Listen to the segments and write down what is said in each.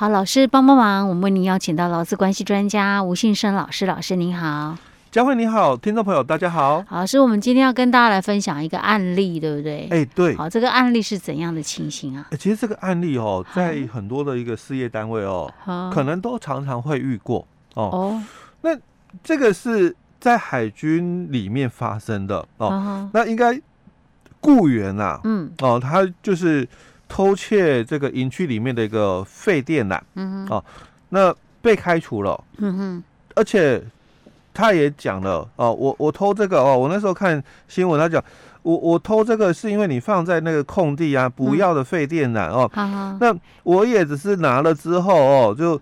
好，老师帮帮忙，我们为您邀请到劳资关系专家吴信生老师，老师您好。佳慧你好，听众朋友大家好。好，老师，我们今天要跟大家来分享一个案例，对不对？哎，对。好，这个案例是怎样的情形啊？其实这个案例哦，在很多的一个事业单位哦，可能都常常会遇过哦。哦。那这个是在海军里面发生的哦。那应该雇员呐，嗯，哦，他就是偷窃这个营区里面的一个废电缆，嗯哼，哦，那被开除了，嗯哼，而且。他也讲了哦，我我偷这个哦，我那时候看新闻，他讲我我偷这个是因为你放在那个空地啊，不要的废电缆哦。嗯、那我也只是拿了之后哦，就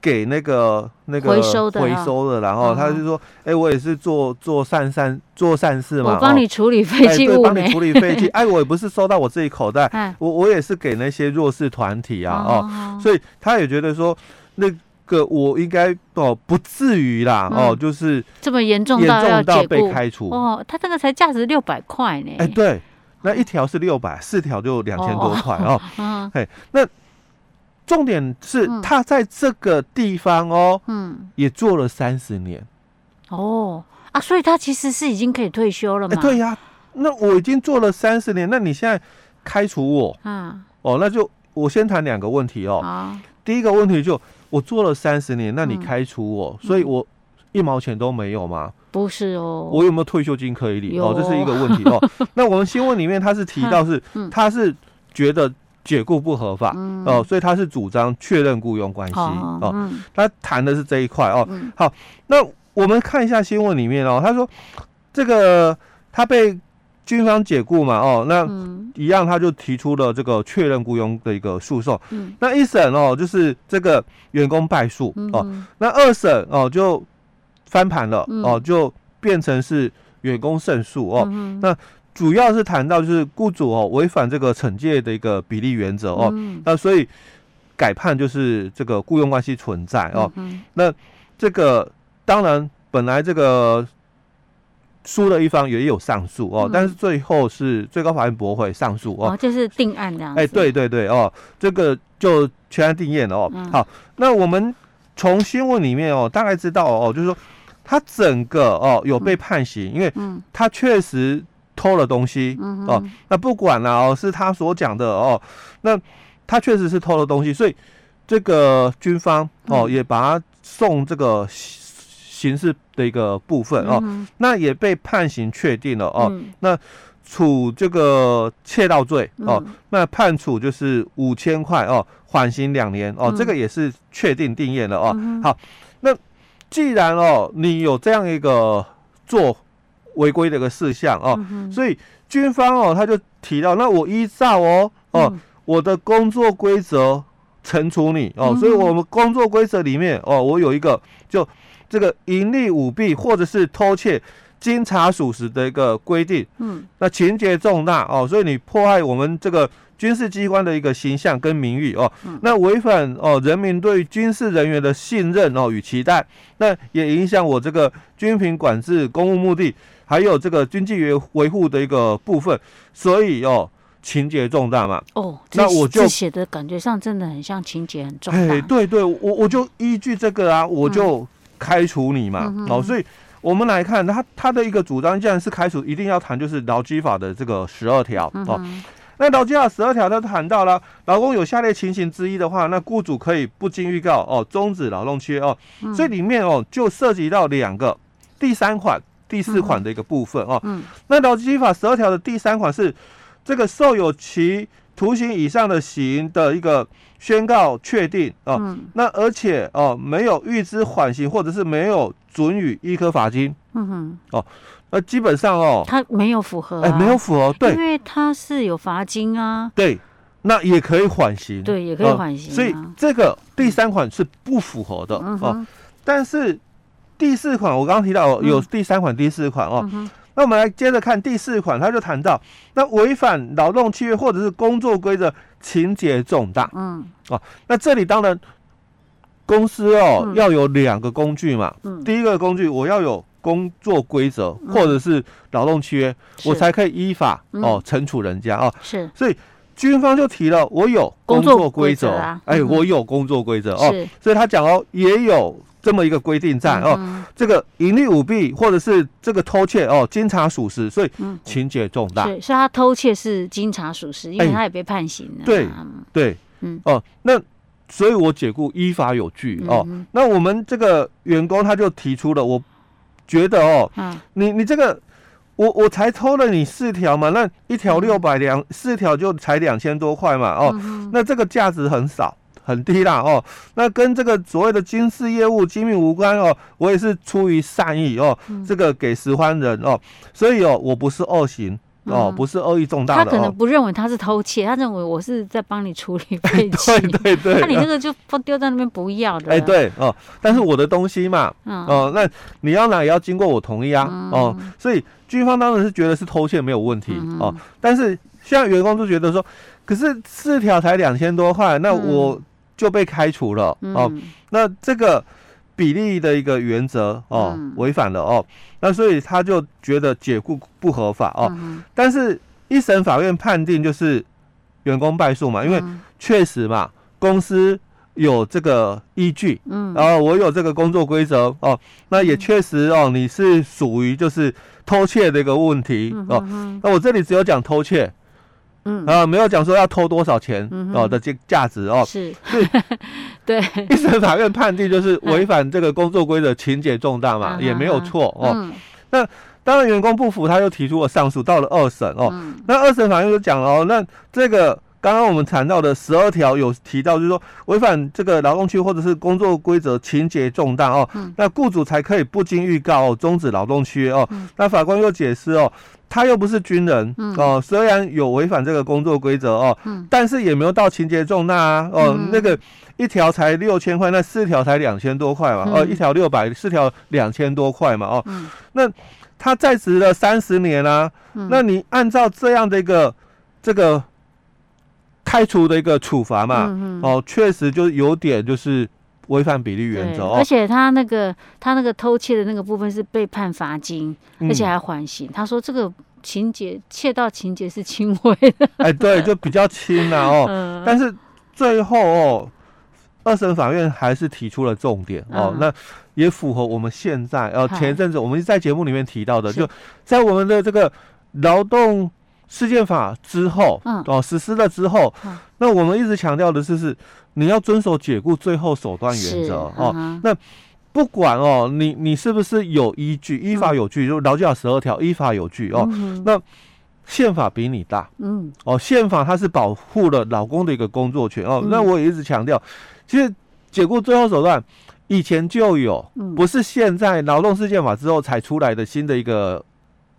给那个那个回收的，回收的，然后他就说，哎、我也是做做善善做善事嘛，我帮你处理废弃物，帮、欸、你处理废弃。哎，我也不是收到我自己口袋，嗯、我我也是给那些弱势团体啊哦，哦，所以他也觉得说那。个我应该哦不至于啦、嗯、哦，就是这么严重严重到被开除哦，他这个才价值六百块呢。哎，对，那一条是六百，四条就两千多块哦。嗯，哎，那重点是他在这个地方哦，嗯，也做了三十年。哦啊，所以他其实是已经可以退休了嘛？对呀，那我已经做了三十年，那你现在开除我？嗯，哦，那就我先谈两个问题哦。好，第一个问题就。我做了三十年，那你开除我，嗯、所以我一毛钱都没有吗？不是哦，我有没有退休金可以领？哦，这是一个问题哦。那我们新闻里面他是提到是，他是觉得解雇不合法、嗯、哦，所以他是主张确认雇佣关系、嗯、哦。他谈的是这一块哦。好，那我们看一下新闻里面哦，他说这个他被。军方解雇嘛，哦，那一样，他就提出了这个确认雇佣的一个诉讼。嗯，那一审哦，就是这个员工败诉哦。那二审哦，就翻盘了哦，就变成是员工胜诉哦。那主要是谈到就是雇主哦违反这个惩戒的一个比例原则哦。那所以改判就是这个雇佣关系存在哦。那这个当然本来这个。输的一方也有上诉哦，嗯、但是最后是最高法院驳回上诉哦，哦，就是定案这样。哎，对对对哦，这个就全案定验了哦。嗯、好，那我们从新闻里面哦，大概知道哦，就是说他整个哦有被判刑，嗯、因为他确实偷了东西、嗯、哦。那不管了哦，是他所讲的哦，那他确实是偷了东西，所以这个军方哦、嗯、也把他送这个。刑事的一个部分哦，嗯、那也被判刑确定了哦。嗯、那处这个窃盗罪哦，嗯、那判处就是五千块哦，缓刑两年哦，嗯、这个也是确定定验了哦。嗯、好，那既然哦你有这样一个做违规的一个事项哦，嗯、所以军方哦他就提到，那我依照哦哦、嗯、我的工作规则惩处你哦，嗯、所以我们工作规则里面哦，我有一个就。这个盈利舞弊或者是偷窃，经查属实的一个规定，嗯，那情节重大哦，所以你破坏我们这个军事机关的一个形象跟名誉哦，嗯、那违反哦人民对军事人员的信任哦与期待，那也影响我这个军品管制公务目的，还有这个经纪维维护的一个部分，所以哦情节重大嘛，哦，那我就写的感觉上真的很像情节很重大，哎，对对，我我就依据这个啊，我就。嗯开除你嘛，嗯、哦，所以我们来看他他的一个主张，既然是开除，一定要谈就是劳基法的这个十二条哦。那劳基法十二条他谈到了，劳工有下列情形之一的话，那雇主可以不经预告哦终止劳动契约哦。嗯、所以里面哦就涉及到两个第三款、第四款的一个部分哦。嗯、那劳基法十二条的第三款是这个受有其徒刑以上的刑的一个。宣告确定哦，嗯、那而且哦没有预支缓刑，或者是没有准予一科罚金，嗯哼，哦，那基本上哦，他没有符合、啊，哎，没有符合，对，因为他是有罚金啊，对，那也可以缓刑，对，也可以缓刑、啊。呃，所以这个第三款是不符合的、嗯、哦，但是第四款我刚刚提到有第三款、第四款哦。嗯那我们来接着看第四款，他就谈到那违反劳动契约或者是工作规则，情节重大。嗯，哦，那这里当然公司哦、嗯、要有两个工具嘛。嗯，第一个工具我要有工作规则或者是劳动契约，嗯、我才可以依法哦惩处人家哦。是，所以军方就提了，我有工作规则，哎，我有工作规则哦，所以他讲哦，也有这么一个规定在哦，这个盈利舞弊或者是这个偷窃哦，经查属实，所以情节重大。对，所以他偷窃是经查属实，因为他也被判刑了。对对，嗯。哦，那所以我解雇依法有据哦。那我们这个员工他就提出了，我觉得哦，你你这个。我我才偷了你四条嘛，那一条六百两，四条就才两千多块嘛，哦，那这个价值很少很低啦，哦，那跟这个所谓的军事业务机密无关哦，我也是出于善意哦，这个给拾荒人哦，所以哦，我不是恶行。哦，不是恶意重大的，他可能不认为他是偷窃，他认为我是在帮你处理废弃。对对对，那你这个就不丢在那边不要的。哎，对哦，但是我的东西嘛，哦，那你要拿也要经过我同意啊，哦，所以军方当然是觉得是偷窃没有问题哦，但是现在员工就觉得说，可是四条才两千多块，那我就被开除了哦，那这个。比例的一个原则哦，违反了哦，那所以他就觉得解雇不合法哦，但是一审法院判定就是员工败诉嘛，因为确实嘛，公司有这个依据，嗯，然后我有这个工作规则哦，那也确实哦，你是属于就是偷窃的一个问题哦，那我这里只有讲偷窃。嗯。啊，没有讲说要偷多少钱哦的这价值哦，是，对，一审法院判定就是违反这个工作规则，情节重大嘛，也没有错哦。那当然员工不服，他又提出了上诉，到了二审哦。那二审法院就讲了哦，那这个刚刚我们谈到的十二条有提到，就是说违反这个劳动区或者是工作规则，情节重大哦，那雇主才可以不经预告终止劳动契约哦。那法官又解释哦。他又不是军人、嗯、哦，虽然有违反这个工作规则哦，嗯、但是也没有到情节重大啊哦，嗯、那个一条才六千块，那四条才两千多块嘛、嗯、哦，一条六百，四条两千多块嘛哦，嗯、那他在职了三十年啊，嗯、那你按照这样的一个这个开除的一个处罚嘛，哦，确实就有点就是。违反比例原则，而且他那个他那个偷窃的那个部分是被判罚金，嗯、而且还缓刑。他说这个情节窃盗情节是轻微的，哎，对，就比较轻了哦。嗯、但是最后哦，二审法院还是提出了重点哦，嗯、那也符合我们现在呃前一阵子我们在节目里面提到的，就在我们的这个劳动事件法之后，嗯、哦实施了之后，嗯、那我们一直强调的是是。你要遵守解雇最后手段原则哦。嗯、那不管哦，你你是不是有依据，依法有据，就劳基法十二条依法有据哦。嗯、那宪法比你大，嗯，哦，宪法它是保护了老公的一个工作权哦。嗯、那我也一直强调，其实解雇最后手段以前就有，不是现在劳动事件法之后才出来的新的一个。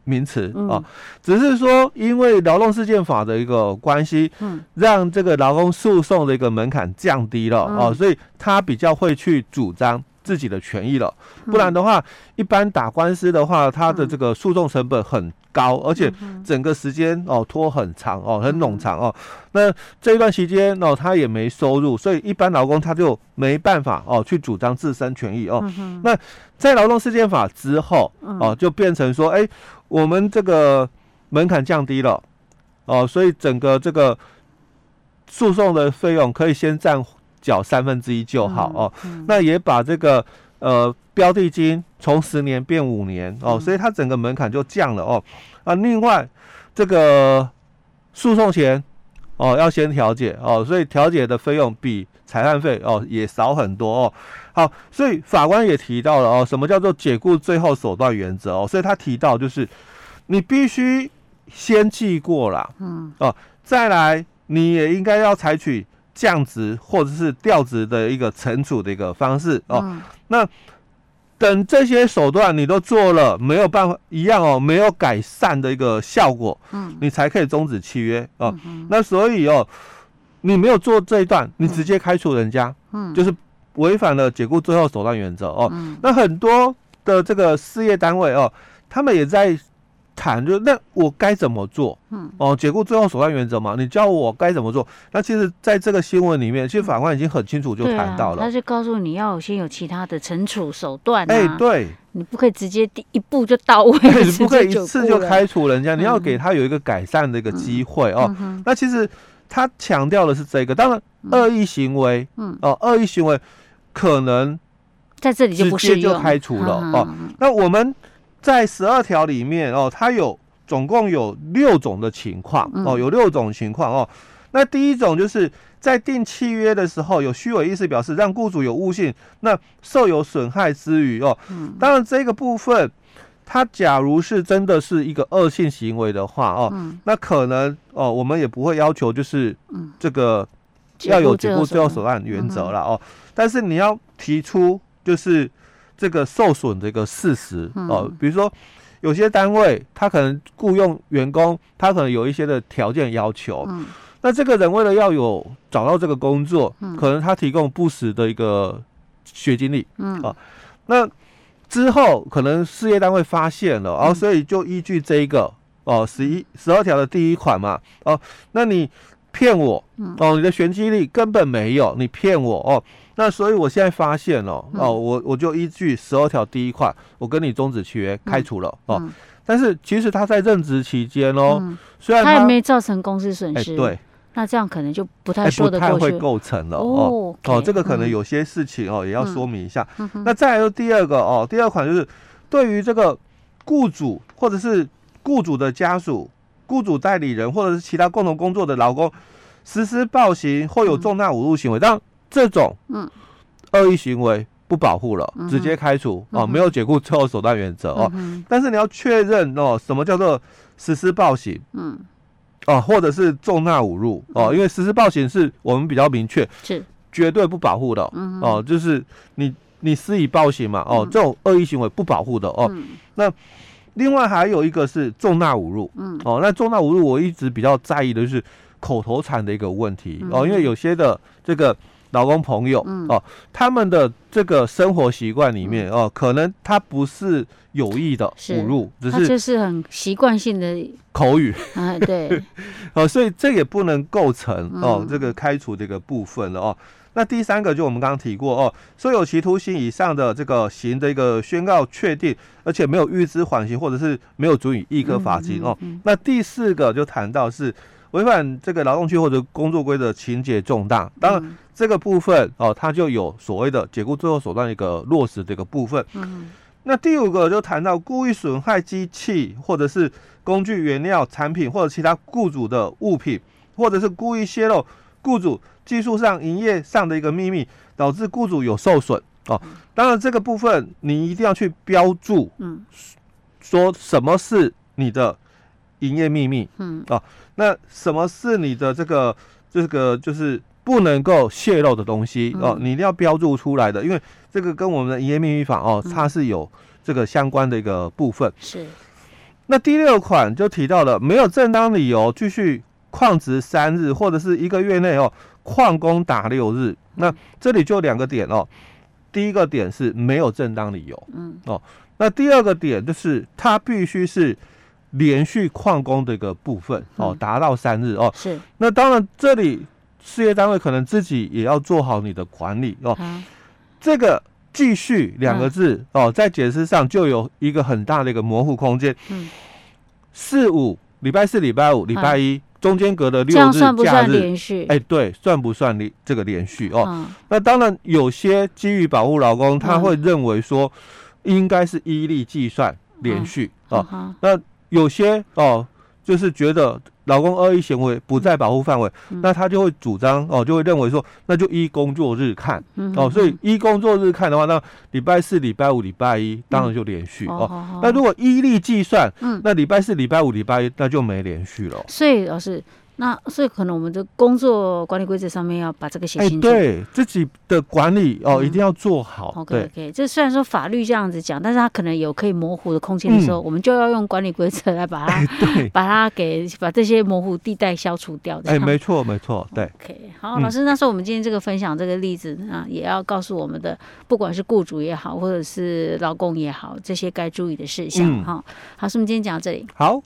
名词啊，嗯、只是说因为劳动事件法的一个关系，嗯，让这个劳工诉讼的一个门槛降低了啊，所以他比较会去主张自己的权益了。不然的话，一般打官司的话，他的这个诉讼成本很高，而且整个时间哦拖很长哦，很冗长哦。那这一段期间哦，他也没收入，所以一般劳工他就没办法哦去主张自身权益哦。那在劳动事件法之后哦，就变成说，哎。我们这个门槛降低了，哦，所以整个这个诉讼的费用可以先暂缴三分之一就好哦。那也把这个呃标的金从十年变五年哦，所以它整个门槛就降了哦。啊，另外这个诉讼前哦要先调解哦，所以调解的费用比裁判费哦也少很多哦。好，所以法官也提到了哦，什么叫做解雇最后手段原则哦？所以他提到就是，你必须先记过了，嗯，哦，再来你也应该要采取降职或者是调职的一个惩处的一个方式哦。嗯、那等这些手段你都做了，没有办法一样哦，没有改善的一个效果，嗯，你才可以终止契约哦。嗯、那所以哦，你没有做这一段，你直接开除人家，嗯，就是。违反了解雇最后手段原则哦，嗯、那很多的这个事业单位哦，他们也在谈，就那我该怎么做？嗯，哦，解雇最后手段原则嘛，你教我该怎么做？那其实在这个新闻里面，其实法官已经很清楚就谈到了，啊、他就告诉你要先有其他的惩处手段、啊，哎、欸，对，你不可以直接第一步就到位，欸、你不可以一次就开除人家，嗯、你要给他有一个改善的一个机会哦。那其实。他强调的是这个，当然恶意行为，嗯，哦，恶意行为可能在这里就直接就开除了哦。那我们在十二条里面哦，它有总共有六种的情况哦，有六种情况哦。那第一种就是在订契约的时候有虚伪意思表示，让雇主有误信，那受有损害之余哦。当然这个部分。它假如是真的是一个恶性行为的话哦，嗯、那可能哦，我们也不会要求就是这个要有解雇最后手段原则了哦。但是你要提出就是这个受损的一个事实哦，比如说有些单位他可能雇佣员工，他可能有一些的条件要求，那这个人为了要有找到这个工作，可能他提供不实的一个学经历，嗯。啊，那。之后可能事业单位发现了，然后所以就依据这一个哦，十一十二条的第一款嘛，哦，那你骗我哦，你的玄机力根本没有，你骗我哦，那所以我现在发现了哦，我我就依据十二条第一款，我跟你终止契约，开除了哦，但是其实他在任职期间哦，虽然他也没造成公司损失，哎对。那这样可能就不太说得过去，不太会构成了哦。哦，这个可能有些事情哦也要说明一下。那再来就第二个哦，第二款就是对于这个雇主或者是雇主的家属、雇主代理人或者是其他共同工作的劳工实施暴行或有重大侮辱行为，当这种嗯。恶意行为不保护了，直接开除哦，没有解雇最后手段原则哦。但是你要确认哦，什么叫做实施暴行？嗯。哦，或者是重大侮辱哦，因为实施暴行是我们比较明确，是。绝对不保护的哦，就是你你施以暴行嘛哦，这种恶意行为不保护的哦。那另外还有一个是重大侮辱，嗯。哦，那重大侮辱我一直比较在意的就是口头禅的一个问题。哦，因为有些的这个。老公朋友，嗯、哦，他们的这个生活习惯里面，嗯、哦，可能他不是有意的侮辱，是只是就是很习惯性的口语。啊，对，哦，所以这也不能构成哦这个开除的一个部分了哦。那第三个就我们刚刚提过哦，说有期徒刑以上的这个刑的一个宣告确定，而且没有预知缓刑或者是没有足以易科罚金哦。那第四个就谈到是。违反这个劳动区或者工作规则情节重大，当然这个部分哦，它就有所谓的解雇最后手段一个落实这个部分。嗯，那第五个就谈到故意损害机器或者是工具原料产品或者其他雇主的物品，或者是故意泄露雇主技术上营业上的一个秘密，导致雇主有受损哦。当然这个部分你一定要去标注，嗯，说什么是你的。营业秘密，嗯啊，那什么是你的这个这个就是不能够泄露的东西哦？你一定要标注出来的，因为这个跟我们的营业秘密法哦，它是有这个相关的一个部分。是。那第六款就提到了没有正当理由继续旷职三日，或者是一个月内哦旷工打六日。那这里就两个点哦，第一个点是没有正当理由，嗯哦，那第二个点就是它必须是。连续旷工的一个部分哦，达到三日哦。是。那当然，这里事业单位可能自己也要做好你的管理哦。这个“继续”两个字哦，在解释上就有一个很大的一个模糊空间。嗯。四五礼拜四、礼拜五、礼拜一中间隔的六日假日，算不算连续？哎，对，算不算连这个连续哦？那当然，有些基于保护劳工，他会认为说应该是依例计算连续哦。那有些哦，就是觉得劳工恶意行为不在保护范围，嗯、那他就会主张哦，就会认为说，那就依工作日看、哦，所以依工作日看的话，那礼拜四、礼拜五、礼拜一当然就连续、嗯、哦。哦，那如果依例计算，嗯，那礼拜四、礼拜五、礼拜一那就没连续了。所以老师。那所以可能我们的工作管理规则上面要把这个写清楚，欸、对自己的管理哦，嗯、一定要做好。OK OK，这虽然说法律这样子讲，但是它可能有可以模糊的空间的时候，嗯、我们就要用管理规则来把它，把它给把这些模糊地带消除掉。哎、欸，没错没错，对。OK，好，老师，那时候我们今天这个分享这个例子啊，也要告诉我们的，不管是雇主也好，或者是劳工也好，这些该注意的事项哈。嗯、好，是我们今天讲到这里。好。